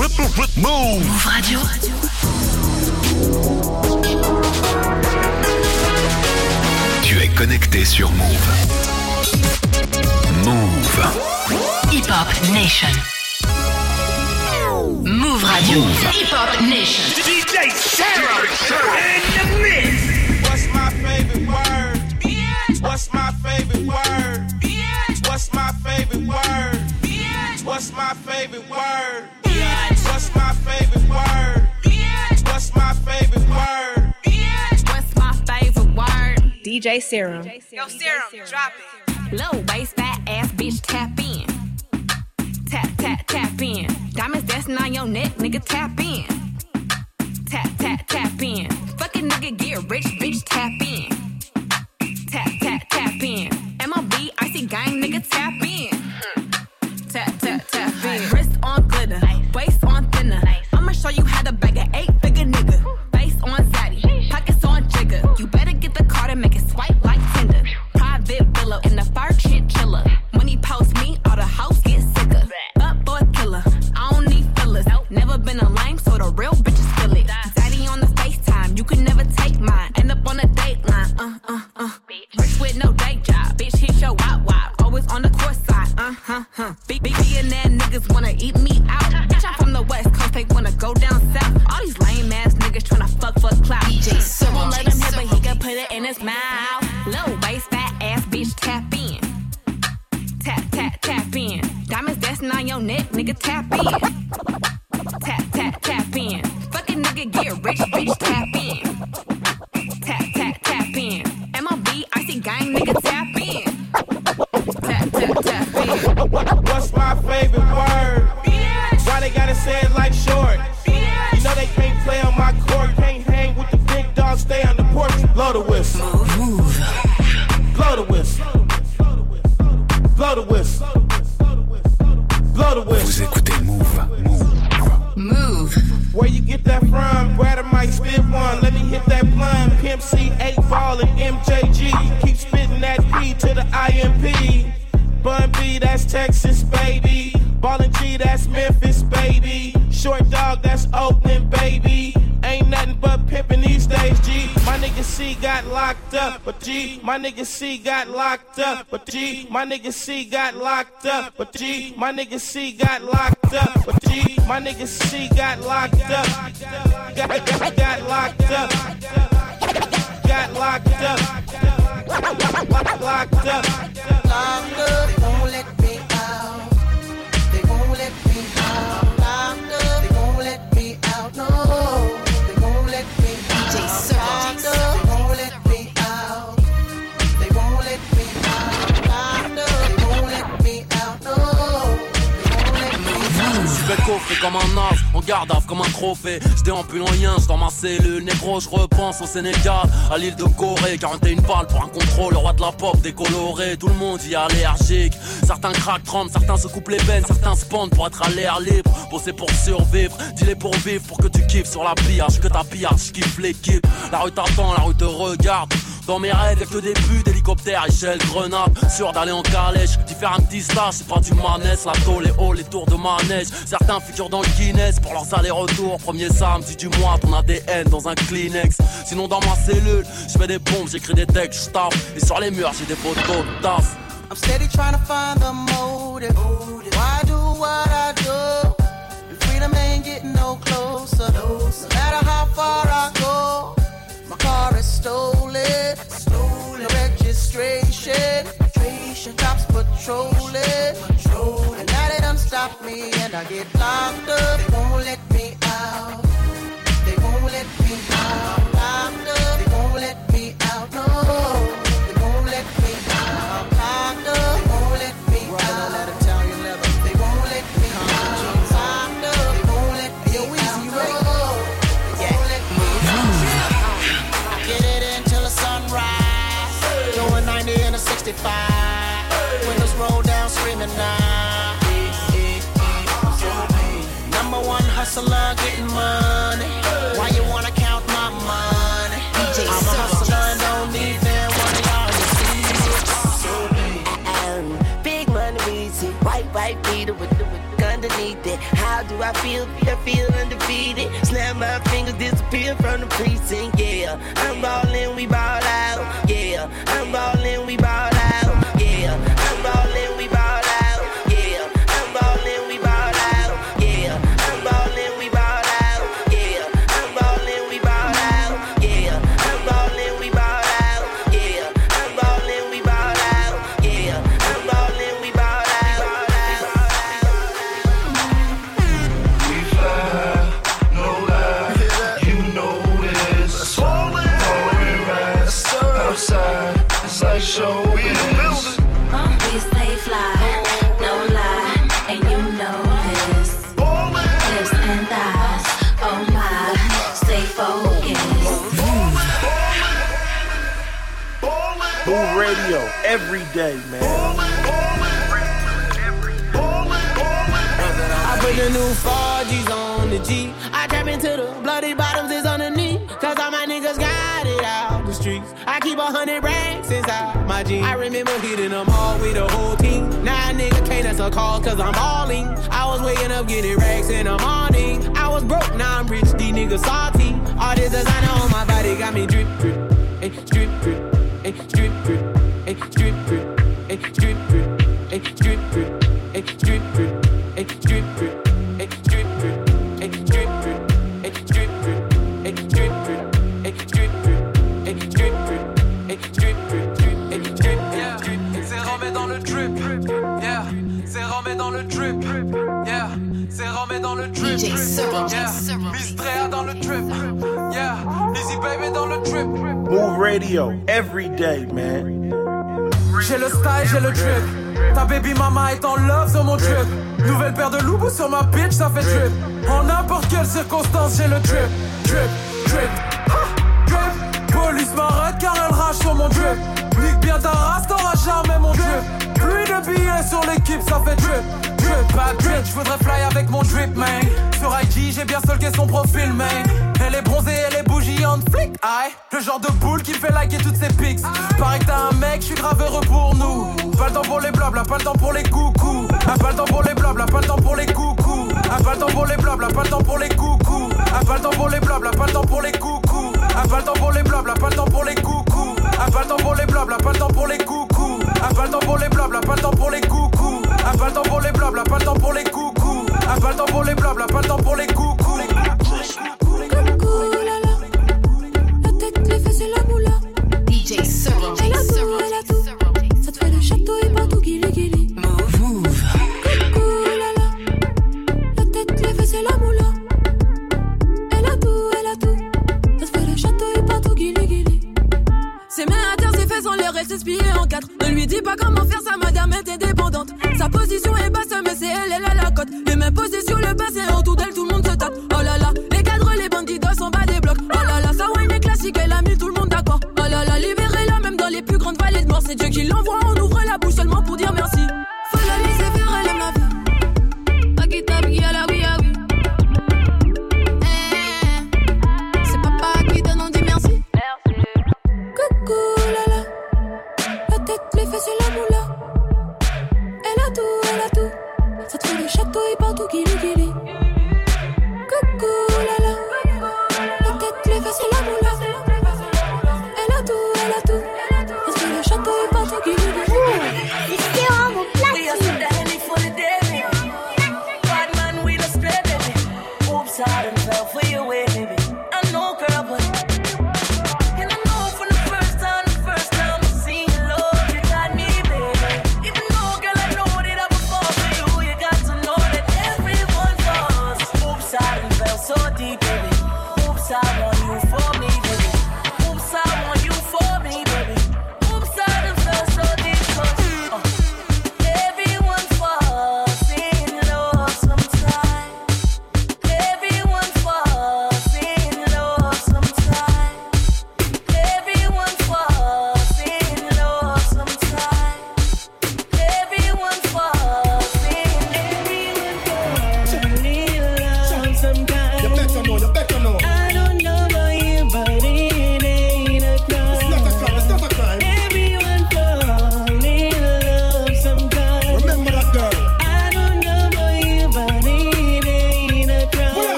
Move Radio. Tu es connecté sur Move. Move. Hip Hop Nation. Move Radio. Hip Hop Nation. DJ Sarah in the mix. What's my favorite word? What's my favorite word? What's my favorite word? What's my favorite word? DJ Serom. Yo, Serom, drop it. Low waist, fat ass bitch, tap in. Tap, tap, tap in. Diamonds dancing on your neck, nigga, tap in. Tap, tap, tap in. Fucking nigga, get rich, bitch, tap in. Tap, tap, tap in. MLB, icy gang, nigga, tap in. Nigga C got locked up, but G. My nigga C got locked up, but G. My nigga C got locked up, but G. My nigga C got locked up. Got, locked up. Got locked up. Locked up. Locked up, comme un as, en garde comme un trophée. Déambule en lien, dans ma cellule. Négro, je repense au Sénégal, à l'île de Corée. 41 balles pour un contrôle, le roi de la pop décoloré. Tout le monde y est allergique. Certains craquent, tremblent, certains se coupent les veines, certains se pendent pour être à l'air libre. Bosser pour survivre, dis-les pour vivre, pour que tu kiffes sur la pillage. Que ta pillage, je kiffe l'équipe. La rue t'attend, la rue te regarde. Dans mes rêves, y'a que des buts d'hélicoptère, échelle, grenade. Sûr d'aller en calèche, d'y faire un petit stage, c'est pas du manès, la tôle, les hauts, les tours de manège. Certains figurent dans le Guinness pour leurs allers-retours. Premier samedi du mois, ton ADN dans un Kleenex. Sinon, dans ma cellule, je fais des bombes, j'écris des textes, je tape. Et sur les murs, j'ai des photos de taf. I'm steady trying to find the motive. Why do what I do? Freedom ain't getting no closer. No matter how far I go, my car is stolen. Stolen. Registration. Cops patrolling. And now they stop me and I get locked up. They won't let me out. They won't let me out. hustler getting money. Why you wanna count my money? I'm a hustler and don't need that one of y'all to see. Um, big money weezy, white white beater with the underneath it. How do I feel? I feel undefeated. Snap my fingers, disappear from the precinct. Yeah, I'm ballin', we ball out. Yeah, I'm ballin', we ball radio every day, man. I put the new 4Gs on the G. I trap into the bloody bottoms is underneath. Cause all my niggas got it out the streets. I keep a hundred racks inside my jeans. I remember hitting them all with the whole team. Now nigga can't answer call cause I'm all in. I was waking up getting racks in the morning. I was broke, now I'm rich, these niggas salty. All this designer on my body got me drip, drip, hey, drip, drip. Mistrère dans le trip yeah. Baby dans le trip. Move radio every day, man. J'ai le style, j'ai le trip. Ta baby mama est en love sur mon trip. Nouvelle paire de loups sur ma bitch, ça fait trip. En n'importe quelle circonstance, j'ai le trip. Trip, trip, ah, trip. Police m'arrête car elle rage sur mon trip. Nique bien ta race, t'auras jamais mon trip. Plus de billets sur l'équipe, ça fait trip veux pas drip, je voudrais fly avec mon drip man Sur IG j'ai bien solqué son profil man Elle est bronzée, elle est bougie on flic Aïe Le genre de boule qui me fait liker toutes ses pics Pareil que t'as un mec, je suis grave heureux pour nous Pas le temps pour les blabla, pas le temps pour les coucous Pas le temps pour les blabla, pas le temps pour les coucous ah, Pas le temps pour les blabla, pas le temps pour les coucous ah, Pas le temps pour les blabla, pas le temps pour les coucous Pas le temps pour les blabla, pas le temps pour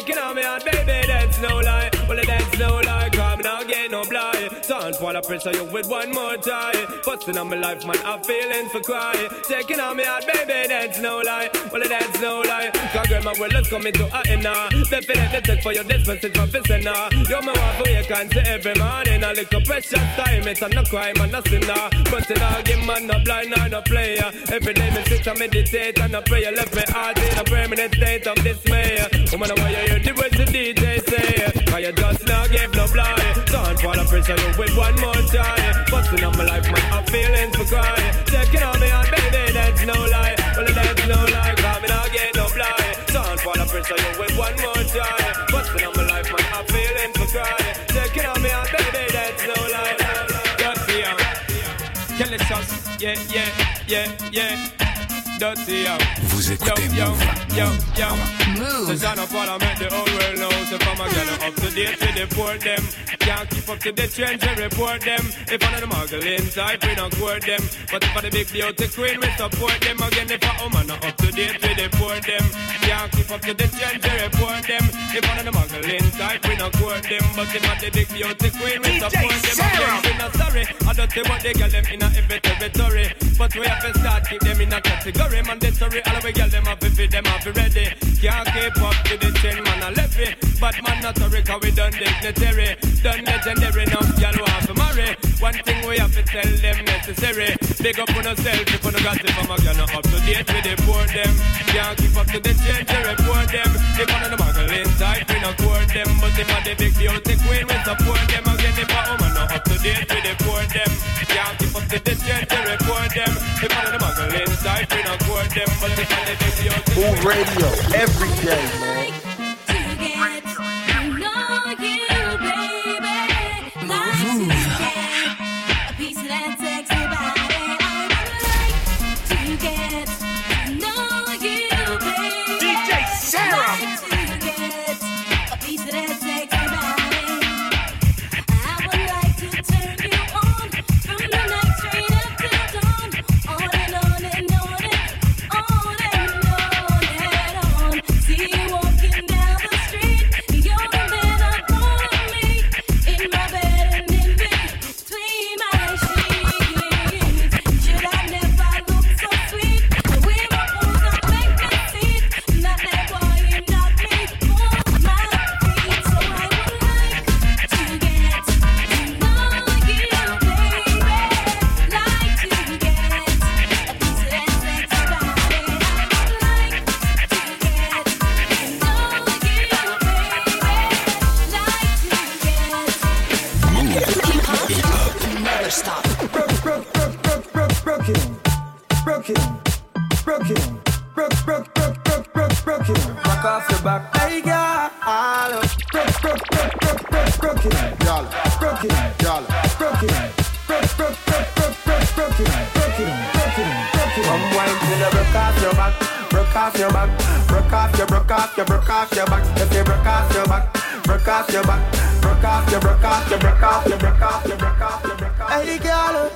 Taking on me out, baby, that's no lie. Well, that's no lie. Coming out get no fly. Don't fall up pressure you with one more time. Busting on my life, man, I'm feeling for crying. Taking on me out, baby, that's no lie. Well, that's no lie. Cause girl, my world is coming to a now. Definitely take for your dispensing from now. You're my wife, you can't say every morning. A little precious time, it's not crime and a sinner. But you know, give man no blind or no player. Every day me sit and meditate and I pray. Left me heart in a permanent state of dismay. Woman, why you hear the words the DJ say? Cause you just not give no blind. Don't fall a pressure you with one more try. Busting up my life, man, I'm feeling for crying. Taking on Fall you with one more try. Busting up my life, man, I'm feeling for crying. Taking on me baby, that's no lie. Dirty, um, Kelly sauce, yeah, yeah, yeah, yeah. Dirty. Vous écoutez Yo, Move. yo, yo. Since I know Parliament, the whole world knows if I'm a girl up to date with the poor them. Can't keep up to the trends and report them. If I'm the muggle inside, we don't court them. But if I'm the big beauty queen, we support them. Again, if I'm woman not up to date with the poor them. Can't keep up to the trends and report them. If I'm the muggle inside, we don't court them. But if I'm the big beauty queen, we support them. Again, we not sorry. I don't say what they get them in a every territory. But we have to start keep them in a category. Mandatory, all we get them up if them have to ready. Can't keep up to the trend, man, I left it. But man, not sorry, cause we done dignitary. Done legendary, now y'all One thing we have to tell them necessary. Big up on yourself if you got it from a girl, up to date with the poor them. Can't keep up to the trend, they report them. If one of the muggle inside, we not court them. But if I the big beauty queen, we support them. Again, if a woman not up to date with the poor them. Can't keep up to the trend, they report them. If one of the muggle inside, we not court them. But if I the big beauty Move radio every day, man. Off your, broke off your back. If you broke off your back, broke off your back, broke off your, broke off your, broke off your, broke off your, broke off your, broke off. Hey, girl.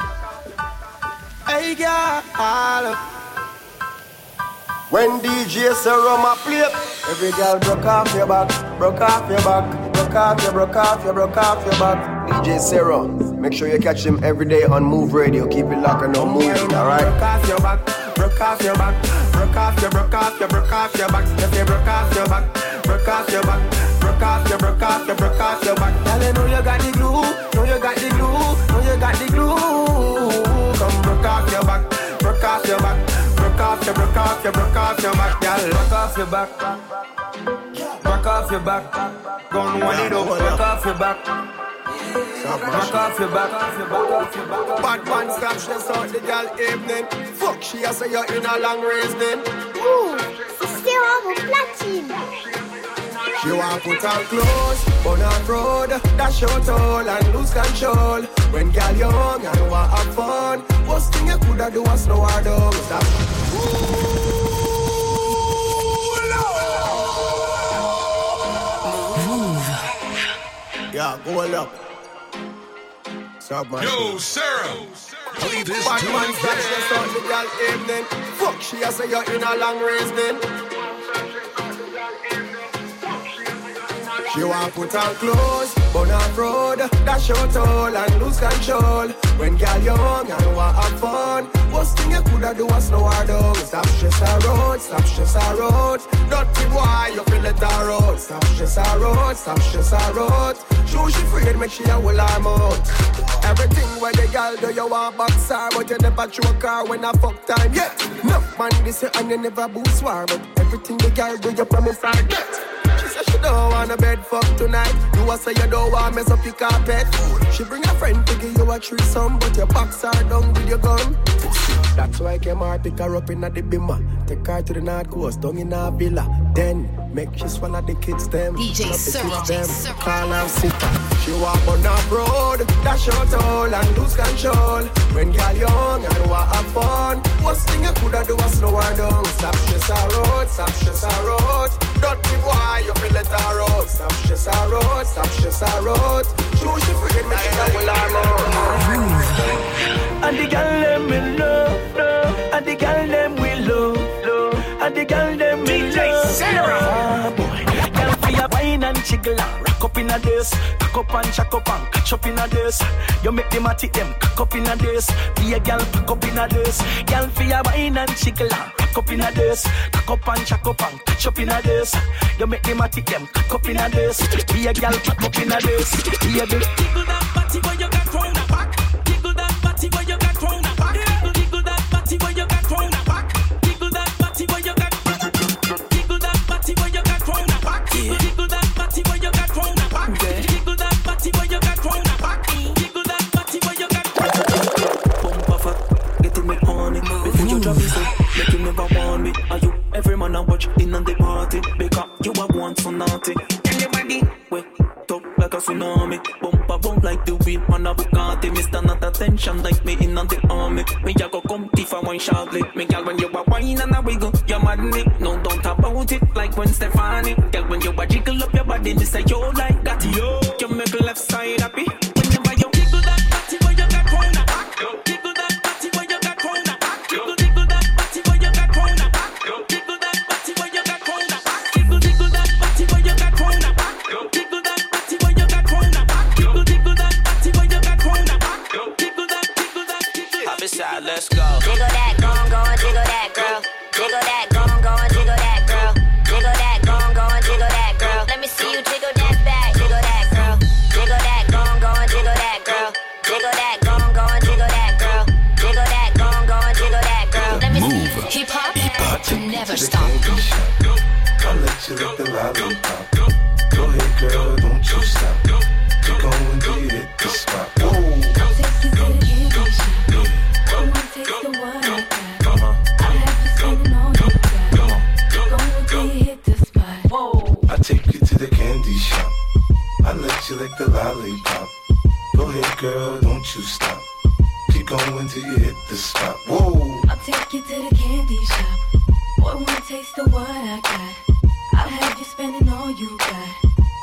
Hey, girl. When DJ Saroma play, every girl broke off your back, broke off your back, broke off your, broke off your, broke off your back. DJ Sarah, make sure you catch him every day on Move Radio. Keep it locked and no moving, Broke off your back, broke off your back, broke off your, broke off your, broke off your back. If you broke off your back, broke off your back, broke off your, broke off your, broke off your back. You know you got the glue, know you got the glue, know you got the glue. Come broke off your back, broke off your back, broke off your, broke off your, broke off your back, girl. Broke off your back, broke off your back. Gun one it up. Rock off your back. Rock off your back. Off your back. Off your back. Bad man stop stress out the girl evening. Fuck, she a say you're in a long race then. Ouh, c'est en platine. She want put on clothes, on on road, dash out all and lose control. When girl young and want have fun, worst thing you coulda do was slow her down. Stop. Yeah, go up. Stop man. Yo, Sarah. Play this Bad man stop again. stress the girl evening. Fuck, she a say you're in a long race then. She want put on clothes, on on road, dash out all and lose control. When girl young and want have fun, worst thing you coulda do was slow her down. Stop stress her out, stop stress her out. Dirty boy, you feel let her out. Stop stress her out, stop stress her out. Show she afraid, make she a hold her mouth. Everything where the girl do, you want box her, but you never choke car when I fuck time. Yeah, no man this you and you never boost war, but everything the girl do, you promise her get. She said she don't want a bed fuck tonight. You a say you don't want mess up your carpet. She bring a friend to give you a threesome, but your box her down with your gun. That's why I came her pick her up in the bimmer. Take her to the north coast, down in a villa. Then make she swallow the kids them. DJ Up the Cyril. kids them. Call her sister. She walk on the road, dash out all and lose control. When girl young and want have fun, worst thing you coulda do was slow her down. Stop stress her out, stop stress her out. Dirty boy, you feel let her out. Stop stress her out, stop stress her out. Show she forget me, she a will her out. And the girl them will love, love. And the girl them will love, love. And the girl them love. boy. Girl for your wine and jiggle and rock up in a this. Cock up and chuck up and catch up in a this. You make them a tick them cock up in a this. Be a girl pack up in a this. Girl for your wine and jiggle and rock up in a this. Cock up and chuck up and catch up in a this. You make them a tick them cock up in a this. Be a girl pack up in a this. Be a big jiggle that body when you got thrown on the party Because you are one so naughty And your body, wet up like a tsunami. Bumper bump like the wind on a Bugatti Me stand at attention like me in on the army. Me a go come thief a one shortly Me gal when you a wine and a wiggle You mad me, no don't talk about it Like when Stefani Gal when you a jiggle up your body Me say yo like that Yo, you make left side happy candy shop. I let you lick the lollipop. Go ahead, girl, don't you stop. Keep going till you hit the spot. Whoa. I'll take you to the candy shop. Boy, wanna taste of what I got. I'll have you spending all you got.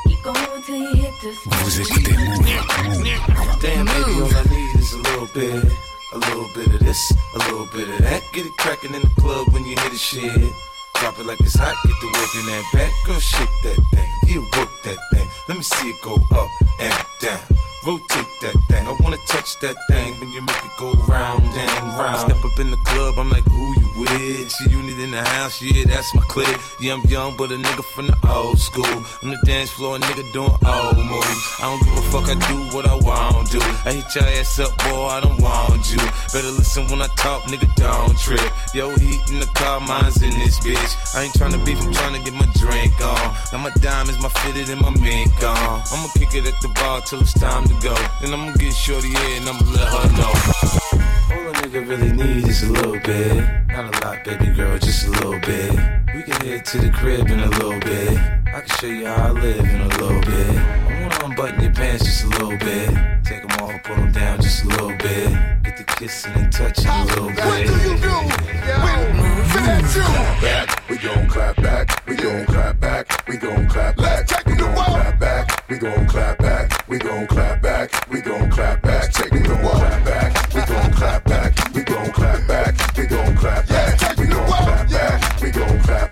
Keep going till you hit the spot. Vous écoutez Move. Damn, baby, all I need is a little bit. A little bit of this, a little bit of that. Get it crackin' in the club when you hit the shit. Drop it like it's hot, get the work in that back. Girl, shake that thing, you work that thing. Let me see it go up and down. Rotate that thing, I wanna touch that thing when you make it go round and round. Step up in the club, I'm like, who you with? G-Unit in the house, yeah, that's my clique. Yeah, I'm young, but a nigga from the old school. On the dance floor, a nigga doing old moves. I don't give a fuck, I do what I want to. I hit your ass up, boy, I don't want you. Better listen when I talk, nigga, don't trip. Yo, heat in the car, mine's in this bitch. I ain't tryna beef, I'm tryna get my drink on. Now my diamonds, my fitted, and my mink on. I'ma kick it at the bar till it's time to go. Then I'ma get shorty here and I'ma let her know nigga really need is a little bit. Not a lot, baby girl, just a little bit. We can head to the crib in a little bit. I can show you how I live in a little bit. I wanna unbutton your pants just a little bit. Take them off, pull them down just a little bit. Get the kissing and touching a little bit. What do you do when that's you? Back, we gon' clap back, we gon' clap back, we gon' clap back. Let's check we gon' clap back, we gon' clap back, we gon' clap back, we gon' clap back, Take we gon' clap back clap back, we gon' clap back, we gon' clap back, we gon' clap back, we gon' clap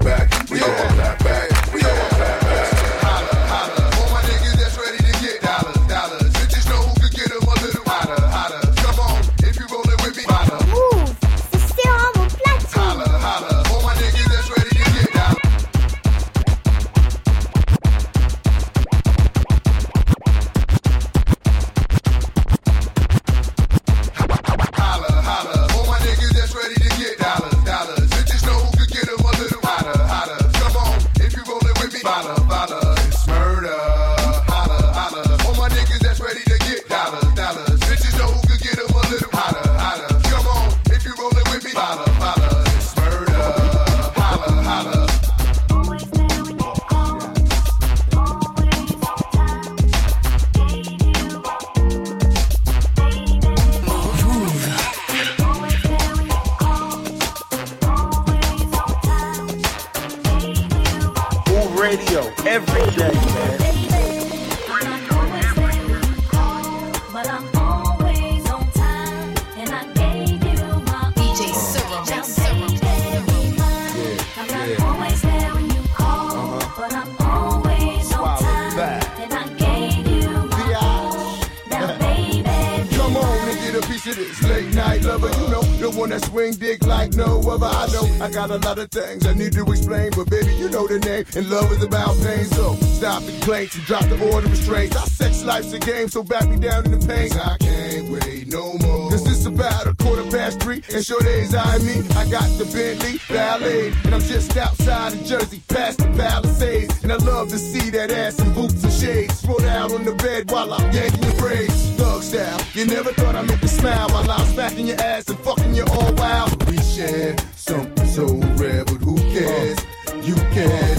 You know, the one that swing dick like no other. I know I got a lot of things I need to explain, but baby, you know the name. And love is about pain, so stop the complaints and drop the order of restraints. Our sex life's a game, so back me down in the pain. I can't wait no more. Cause it's about a quarter past three, and sure days I me. I got the Bentley Ballet, and I'm just outside of Jersey, past the Palisades. And I love to see that ass in boots and shades. Throw out on the bed while I'm yanking your braids. Thug style, you never thought I'd make you smile while I'm smacking your ass and fucking you all wild. We share something so rare, but who cares? You care,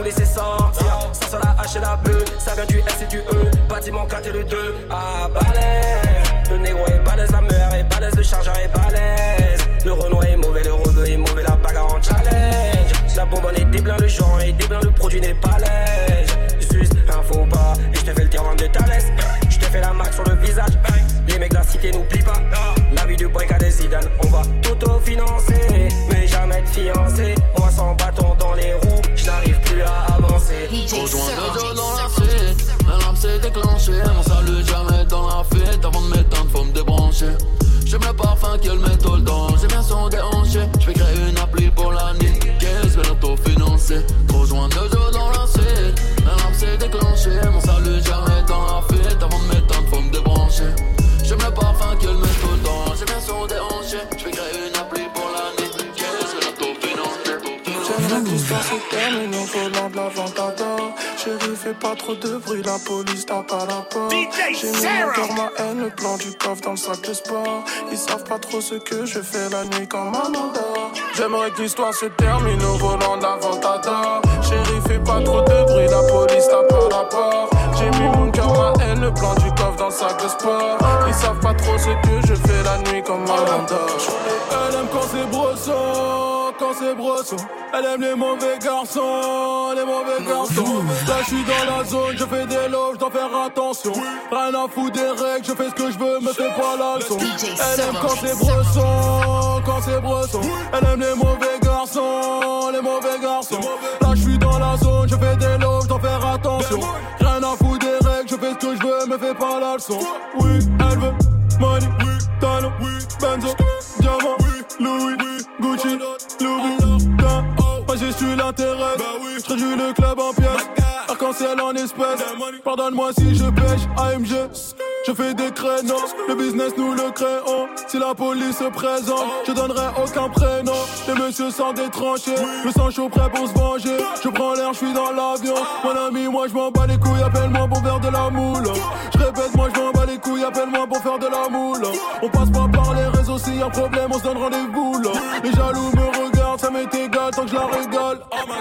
nous laisser sortir. Ça sur la H et la B. Ça vient du S et du E. Bâtiment 4 et le 2. Ah, balèze. Le négro est balèze. La mère est balèze. Le chargeur est balèze. Le Renault est mauvais. Le rebeu est mauvais. La bagarre en challenge. La bonbonne est déblain. Le genre est déblain. Le produit n'est pas lège. Juste un faux pas. Et je te fais le tir de ta te fais la marque sur le visage. Les mecs de la cité n'oublient pas. La vie du break à des Zidane. On va t'auto-financer. Mais jamais te fiancer. Moi sans bâton dans les roues. Je n'arrive plus à avancer. Rejoins Dojo dans la suite. L'alarme s'est déclenchée. Mon salut jamais dans la fuite. Avant de m'éteindre, faut me débrancher. J'aime le parfum qu'elle met tout le temps. J'aime bien son déhanché. J'vais créer une appli pour la nuit. Qu'est-ce vais l'auto-financer. Rejoins Dojo finance J'aimerais que l'histoire se termine au volant de la Chérie, fais pas trop de bruit, la police t'a pas la porte. J'ai mis mon cœur, ma haine, le plan du coffre dans le sac de sport. Ils savent pas trop ce que je fais la nuit quand maman dort. J'aimerais que l'histoire se termine au volant de la Ventador Chérie, fais pas trop de bruit, la police t'a pas la porte. J'ai mis mon cœur, ma haine, le plan du coffre dans le sac de sport. Ils savent pas trop ce que je fais la nuit quand maman dort. Elle aime quand c'est brosson, quand c'est brosson Elle aime les mauvais garçons, les mauvais garçons. Là je suis dans la zone, je fais des je dois faire attention. Rien à foutre des règles, je fais ce que je veux, me fais pas la leçon. Elle aime quand c'est brosson, quand c'est brosson Elle aime les mauvais garçons, les mauvais garçons. Là je suis dans la zone, je fais des je dois faire attention. Rien à foutre des règles, je fais ce que je veux, me fais pas la leçon. Oui, elle veut money, oui, talent, oui, Benzo, l'intérêt, bah oui, je réduis le club en pièces, arc-en-ciel en espèces. Pardonne-moi si je pêche, AMG. Je fais des créneaux, le business nous le créons. Si la police se présente, je donnerai aucun prénom. Les messieurs sont détranchés, le sang chaud prêt pour se venger. Je prends l'air, je suis dans l'avion. Mon ami, moi je m'en bats les couilles, appelle-moi pour faire de la moule. Je répète, moi je m'en bats les couilles, appelle-moi pour faire de la moule. On passe pas par les réseaux, s'il y a problème, on se donne rendez-vous. Les jaloux me regardent, ça m'est égal tant que je la régale.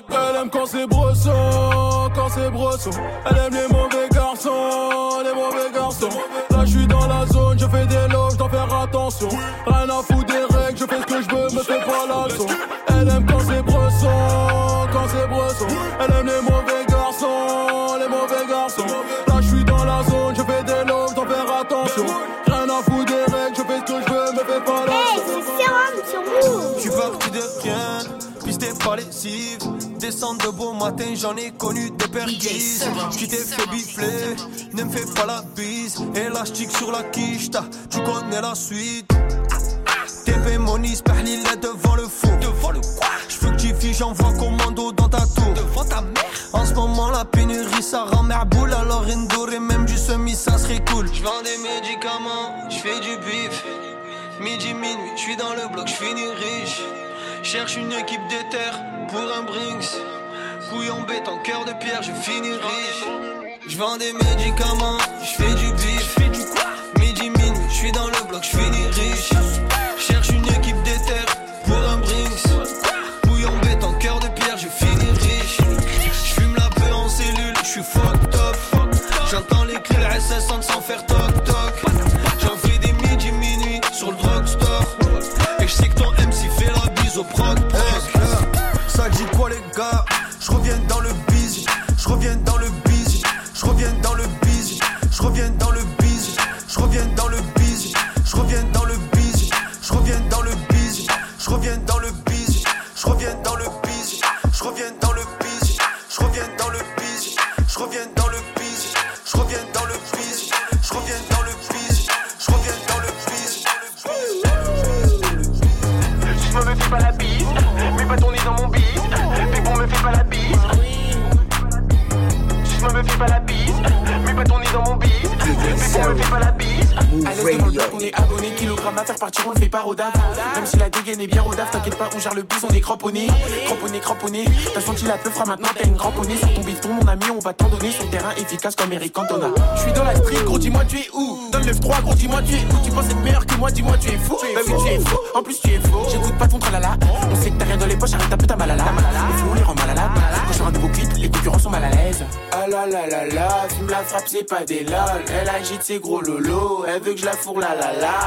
Elle aime quand c'est brosson, quand c'est brosson. Elle aime les mauvais garçons, les mauvais garçons. Là je suis dans la zone, je fais des je dois faire attention. Rien à foutre des règles, je fais ce que je veux, me fais pas la leçon. De beau matin, j'en ai connu des perquises. Tu t'es fait bifler, ne me fais pas la bise. Élastique sur la quiche, tu connais la suite. TP Moniz, Perlila devant le fou. Devant le quoi? J'veux que tu fiches, j'envoie commando dans ta tour. Devant ta mère? En ce moment, la pénurie, ça rend merboule. Alors, Indoor et même du semi, ça serait cool. J'vends des médicaments, j'fais du bif. Midi, minuit, j'suis dans le bloc, j'finis riche. Cherche une équipe d'éther pour un Brinks. Couille en béton, cœur de pierre, je finis riche. J'vends des médicaments, j'fais du bif. Midi, minuit, j'suis dans le bloc, j'finis riche. Cherche une équipe d'éther pour un Brinks. Couille en béton, cœur de pierre, je finis riche. J'fume la paix en cellule, j'suis fucked up. J'entends les clés, la SS sans faire toc on gère le bus, on est. Cramponné. T'as senti la peu fera maintenant, t'as une cramponnée. Sur ton bifton, mon ami, on va t'en donner sur terrain efficace comme Eric Cantona. Je suis dans la street, gros, dis-moi tu es où Dans le 9-3, gros, dis-moi tu es où Tu penses être meilleur que moi, dis-moi tu es fou. Bah oui, tu es fou, en plus tu es faux. J'écoute pas ton tralala. On sait que t'as rien dans les poches, arrête ta putain malala. Le flow les rend mal à la Quand je fais un nouveau clip, les concurrents sont mal à l'aise. Ah la la la la, fume la frappe, c'est pas des lol. Elle agite ses gros lolos, elle veut que je la fourre la la la.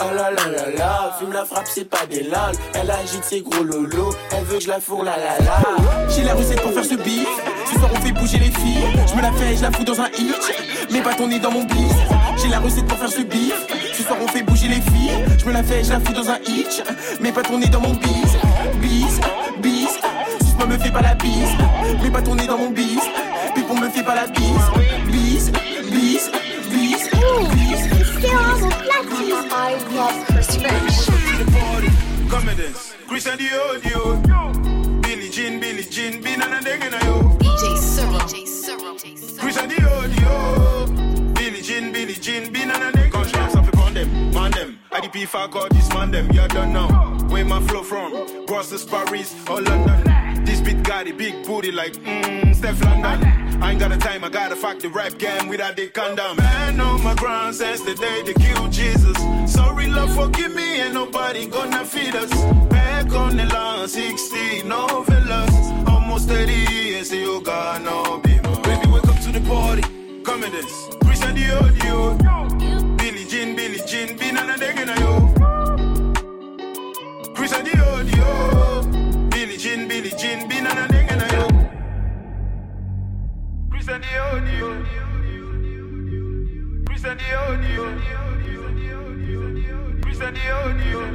Oh la la la la, fume la frappe, c'est pas des lol. Elle agite ses gros lolos, elle veut que je la fourre la la la. J'ai la recette pour faire ce bif. Ce soir on fait bouger les filles. Je me la fais, je la fous dans un hitch. Mais pas ton nez dans mon bis. J'ai la recette pour faire ce bif. Ce soir on fait bouger les filles. Je me la fais, je la fous dans un hitch. Mais pas ton nez dans mon bis. Bis, bis. Suce-moi, me fais pas la bise. Mais pas ton nez dans mon bis. Puis on me fait pas la bise. Bis, bis, bis. I love Chris Come and dance. Chris and the audio. Billie Jean, Billie Jean, bin and a ding in a yo. DJ Cyril. Chris and the audio. Billie Jean, Billie Jean, bin and a ding. Quand je ça fait prendre them, prendre them. IDP beef, I got this man, them, you don't know. Where my flow from? Brussels, Paris, or London. This beat got a big booty like, mmm, Steph London. I ain't got the time, I gotta fuck the rap game without the condom. Man on my ground since the day they killed Jesus. Sorry, love, forgive me, ain't nobody gonna feed us. Back on the line, 60, no villas. Almost 30 years, you got no baby. Baby, wake up to the party, come in this. Christian Dior, Billy Jean, Billy Jean, be none of yo. Christian Dior, Billy Jean, Billy Jean, be none of. Christian Dior, Christian Dior, Christian Dior,